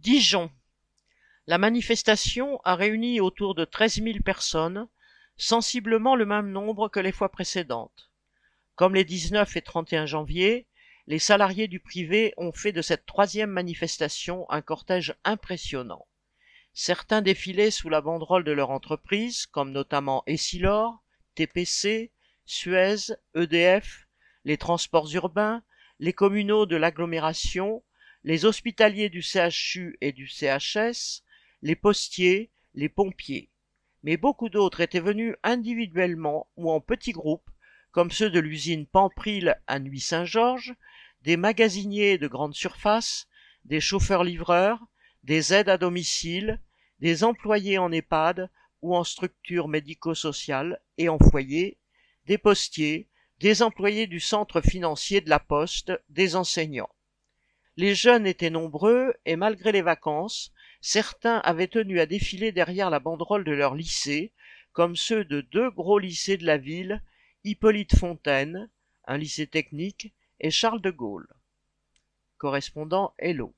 Dijon. La manifestation a réuni autour de treize mille personnes, sensiblement le même nombre que les fois précédentes. Comme les 19 et 31 janvier, les salariés du privé ont fait de cette troisième manifestation un cortège impressionnant. Certains défilaient sous la banderole de leur entreprise, comme notamment Essilor, TPC, Suez, EDF, les transports urbains, les communaux de l'agglomération, les hospitaliers du CHU et du CHS, les postiers, les pompiers. Mais beaucoup d'autres étaient venus individuellement ou en petits groupes, comme ceux de l'usine Pampril à Nuit-Saint-Georges, des magasiniers de grande surface, des chauffeurs-livreurs, des aides à domicile, des employés en EHPAD ou en structures médico-sociales et en foyer, des postiers, des employés du centre financier de la Poste, des enseignants. Les jeunes étaient nombreux et malgré les vacances, certains avaient tenu à défiler derrière la banderole de leur lycée, comme ceux de deux gros lycées de la ville, Hippolyte Fontaine, un lycée technique, et Charles de Gaulle. Correspondant Hello.